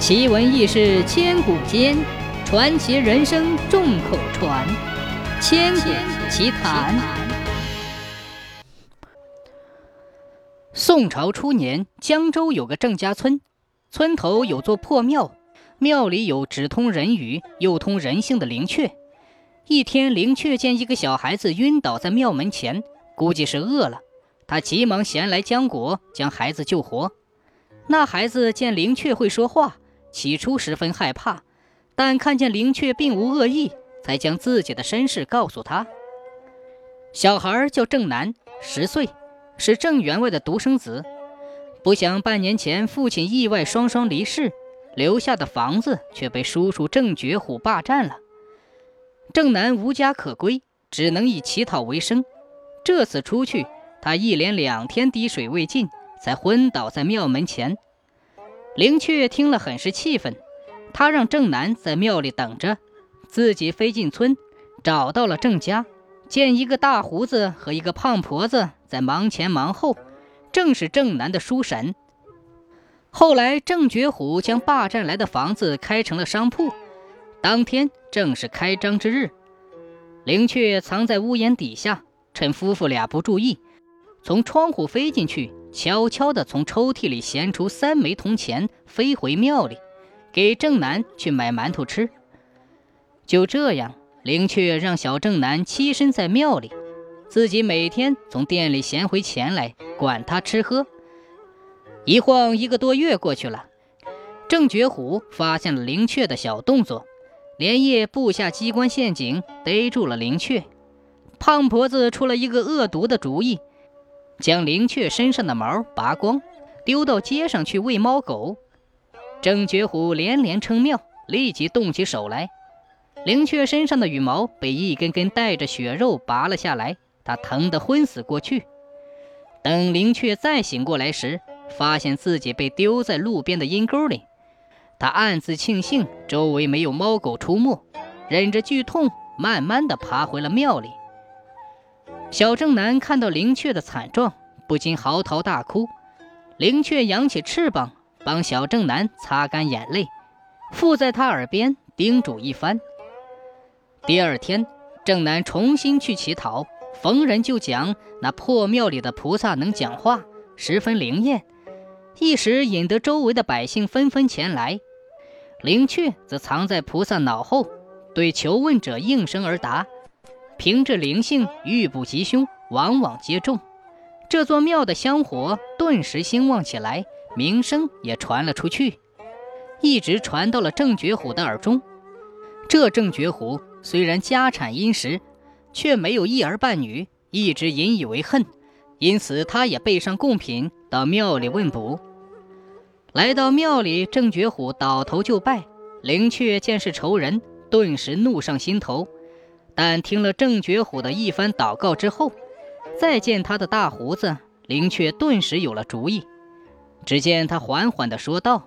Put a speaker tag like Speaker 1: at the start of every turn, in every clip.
Speaker 1: 奇闻异事千古间，传奇人生众口传。千古奇谈。宋朝初年，江州有个郑家村，村头有座破庙，庙里有只通人语又通人性的灵雀。一天，灵雀见一个小孩子晕倒在庙门前，估计是饿了，他急忙衔来浆果，将孩子救活。那孩子见灵雀会说话，起初十分害怕，但看见灵雀并无恶意，才将自己的身世告诉他。小孩叫郑南，十岁，是郑员外的独生子。不想半年前父亲意外双双离世，留下的房子却被叔叔郑觉虎霸占了。郑南无家可归，只能以乞讨为生。这次出去，他一连两天滴水未进。才昏倒在庙门前。灵雀听了很是气愤，他让郑南在庙里等着，自己飞进村，找到了郑家，见一个大胡子和一个胖婆子在忙前忙后，正是郑南的叔婶。后来郑觉虎将霸占来的房子开成了商铺，当天正是开张之日。灵雀藏在屋檐底下，趁夫妇俩不注意，从窗户飞进去。悄悄地从抽屉里衔出三枚铜钱，飞回庙里，给郑南去买馒头吃。就这样，灵雀让小郑南栖身在庙里，自己每天从店里衔回钱来，管他吃喝。一晃一个多月过去了，郑觉虎发现了灵雀的小动作，连夜布下机关陷阱，逮住了灵雀。胖婆子出了一个恶毒的主意。将灵雀身上的毛拔光，丢到街上去喂猫狗。郑觉虎连连称妙，立即动起手来。灵雀身上的羽毛被一根根带着血肉拔了下来，他疼得昏死过去。等灵雀再醒过来时，发现自己被丢在路边的阴沟里。他暗自庆幸周围没有猫狗出没，忍着剧痛，慢慢地爬回了庙里。小正南看到灵雀的惨状，不禁嚎啕大哭。灵雀扬起翅膀，帮小正南擦干眼泪，附在他耳边叮嘱一番。第二天，正南重新去乞讨，逢人就讲那破庙里的菩萨能讲话，十分灵验，一时引得周围的百姓纷纷前来。灵雀则藏在菩萨脑后，对求问者应声而答。凭着灵性，遇不吉凶，往往皆中。这座庙的香火顿时兴旺起来，名声也传了出去，一直传到了郑觉虎的耳中。这郑觉虎虽然家产殷实，却没有一儿半女，一直引以为恨，因此他也备上贡品到庙里问卜。来到庙里，郑觉虎倒头就拜。灵雀见是仇人，顿时怒上心头。但听了郑觉虎的一番祷告之后，再见他的大胡子，灵雀顿时有了主意。只见他缓缓地说道：“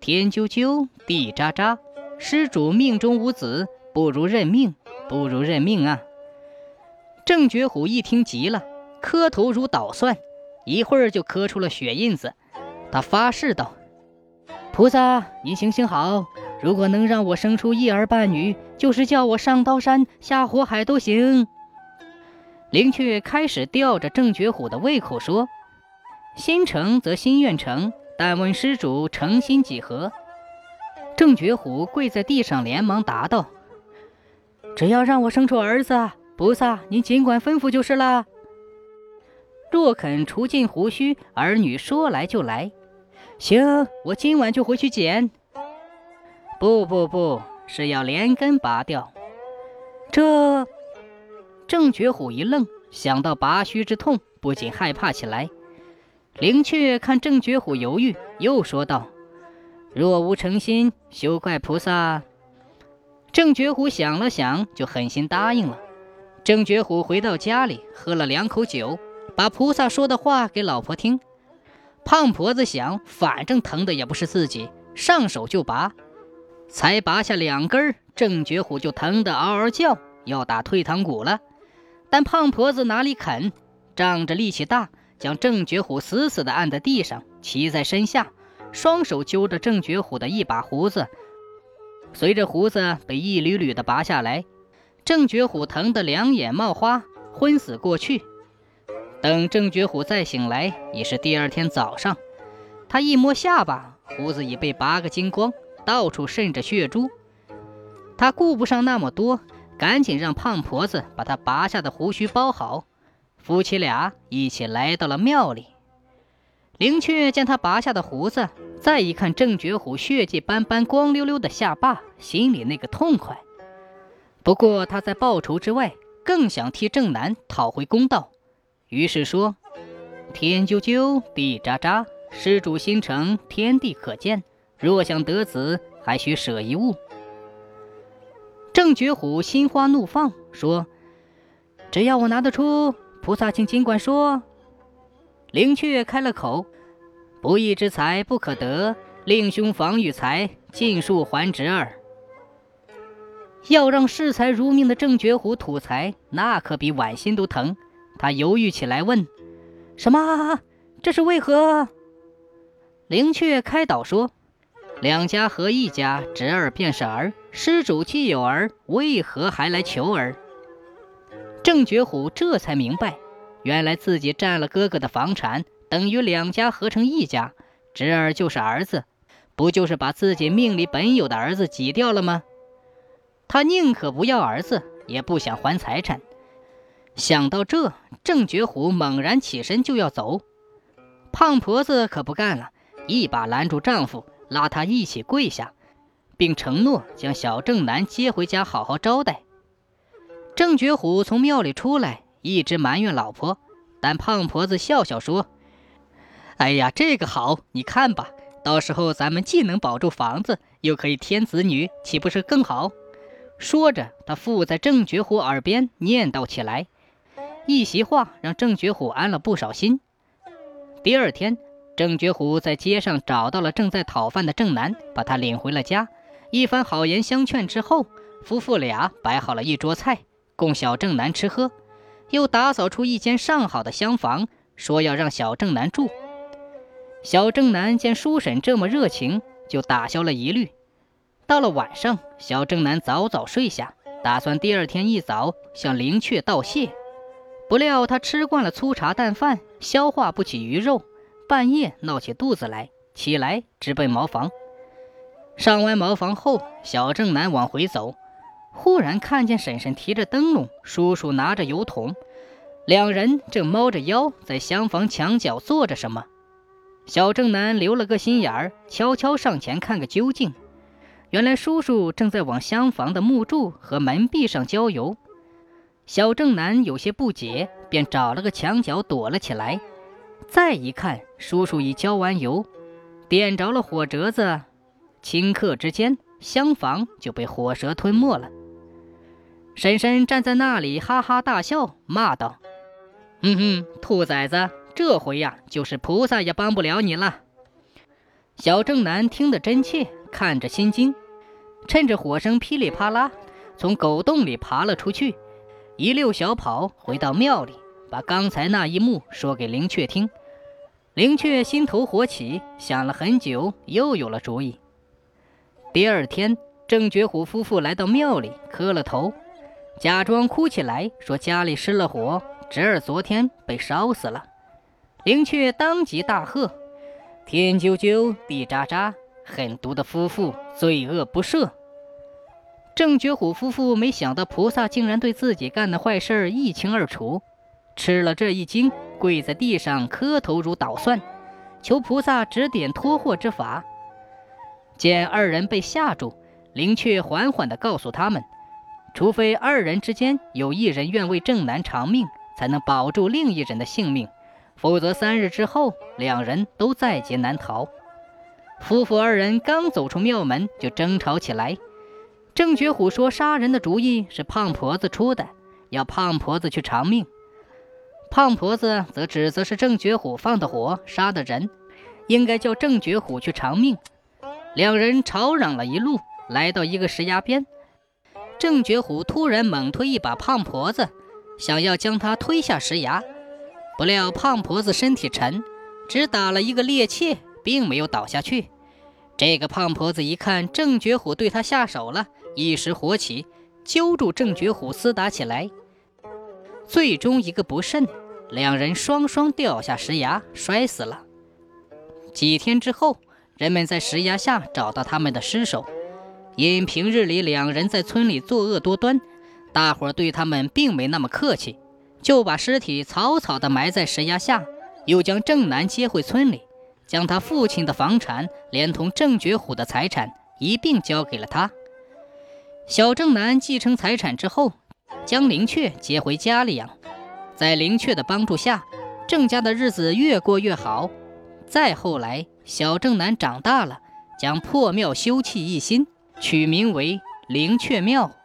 Speaker 1: 天啾啾，地喳喳，施主命中无子，不如认命，不如认命啊！”郑觉虎一听急了，磕头如捣蒜，一会儿就磕出了血印子。他发誓道：“菩萨，你行行好。”如果能让我生出一儿半女，就是叫我上刀山下火海都行。灵雀开始吊着郑觉虎的胃口说：“心诚则心愿成，但问施主诚心几何？”郑觉虎跪在地上，连忙答道：“只要让我生出儿子，菩萨您尽管吩咐就是了。若肯除尽胡须，儿女说来就来。行，我今晚就回去捡。”不不不，是要连根拔掉。这郑觉虎一愣，想到拔须之痛，不禁害怕起来。灵雀看郑觉虎犹豫，又说道：“若无诚心，休怪菩萨。”郑觉虎想了想，就狠心答应了。郑觉虎回到家里，喝了两口酒，把菩萨说的话给老婆听。胖婆子想，反正疼的也不是自己，上手就拔。才拔下两根，郑觉虎就疼得嗷嗷叫，要打退堂鼓了。但胖婆子哪里肯，仗着力气大，将郑觉虎死死地按在地上，骑在身下，双手揪着郑觉虎的一把胡子，随着胡子被一缕缕的拔下来，郑觉虎疼得两眼冒花，昏死过去。等郑觉虎再醒来，已是第二天早上。他一摸下巴，胡子已被拔个精光，到处渗着血珠。他顾不上那么多，赶紧让胖婆子把他拔下的胡须包好。夫妻俩一起来到了庙里。灵雀见他拔下的胡子，再一看郑觉虎血迹斑斑、光溜溜的下巴，心里那个痛快。不过他在报仇之外，更想替郑南讨回公道，于是说：“天啾啾，地喳喳，施主心诚，天地可见。若想得子，还需舍一物。”郑觉虎心花怒放，说：“只要我拿得出，菩萨请尽管说。”灵雀开了口：“不义之财不可得，令兄防御财，尽数还侄儿。”要让视财如命的郑觉虎吐财，那可比剜心都疼。他犹豫起来，问：“什么？这是为何？”灵雀开导说：“两家合一家，侄儿便是儿。施主既有儿，为何还来求儿？”郑觉虎这才明白。原来自己占了哥哥的房产，等于两家合成一家，侄儿就是儿子，不就是把自己命里本有的儿子挤掉了吗？他宁可不要儿子，也不想还财产。想到这，郑觉虎猛然起身就要走，胖婆子可不干了，一把拦住丈夫，拉他一起跪下，并承诺将小郑南接回家好好招待。郑觉虎从庙里出来。一直埋怨老婆，但胖婆子笑笑说：“哎呀，这个好，你看吧，到时候咱们既能保住房子，又可以添子女，岂不是更好？”说着，他附在郑觉虎耳边念叨起来，一席话让郑觉虎安了不少心。第二天，郑觉虎在街上找到了正在讨饭的郑南，把他领回了家。一番好言相劝之后，夫妇俩摆好了一桌菜，供小郑南吃喝。又打扫出一间上好的厢房，说要让小郑南住。小郑南见叔婶这么热情，就打消了疑虑。到了晚上，小郑南早早睡下，打算第二天一早向灵雀道谢。不料他吃惯了粗茶淡饭，消化不起鱼肉，半夜闹起肚子来，起来直奔茅房。上完茅房后，小正南往回走。忽然看见婶婶提着灯笼，叔叔拿着油桶，两人正猫着腰在厢房墙角做着什么。小正南留了个心眼儿，悄悄上前看个究竟。原来叔叔正在往厢房的木柱和门壁上浇油。小正南有些不解，便找了个墙角躲了起来。再一看，叔叔已浇完油，点着了火折子，顷刻之间，厢房就被火舌吞没了。婶婶站在那里哈哈大笑，骂道：“嗯哼，兔崽子，这回呀，就是菩萨也帮不了你了。”小正南听得真切，看着心惊，趁着火声噼里啪啦，从狗洞里爬了出去，一溜小跑回到庙里，把刚才那一幕说给灵雀听。灵雀心头火起，想了很久，又有了主意。第二天，郑觉虎夫妇来到庙里，磕了头。假装哭起来，说家里失了火，侄儿昨天被烧死了。灵雀当即大喝：“天啾啾，地喳喳，狠毒的夫妇，罪恶不赦！”郑觉虎夫妇没想到菩萨竟然对自己干的坏事一清二楚，吃了这一惊，跪在地上磕头如捣蒜，求菩萨指点脱祸之法。见二人被吓住，灵雀缓缓地告诉他们。除非二人之间有一人愿为正南偿命，才能保住另一人的性命，否则三日之后两人都在劫难逃。夫妇二人刚走出庙门，就争吵起来。郑觉虎说杀人的主意是胖婆子出的，要胖婆子去偿命；胖婆子则指责是郑觉虎放的火杀的人，应该叫郑觉虎去偿命。两人吵嚷了一路，来到一个石崖边。郑觉虎突然猛推一把胖婆子，想要将她推下石崖，不料胖婆子身体沉，只打了一个趔趄，并没有倒下去。这个胖婆子一看郑觉虎对她下手了，一时火起，揪住郑觉虎厮打起来。最终一个不慎，两人双双掉下石崖，摔死了。几天之后，人们在石崖下找到他们的尸首。因平日里两人在村里作恶多端，大伙对他们并没那么客气，就把尸体草草地埋在石崖下，又将郑南接回村里，将他父亲的房产连同郑觉虎的财产一并交给了他。小郑南继承财产之后，将灵雀接回家里养，在灵雀的帮助下，郑家的日子越过越好。再后来，小郑南长大了，将破庙修葺一新。取名为灵雀庙。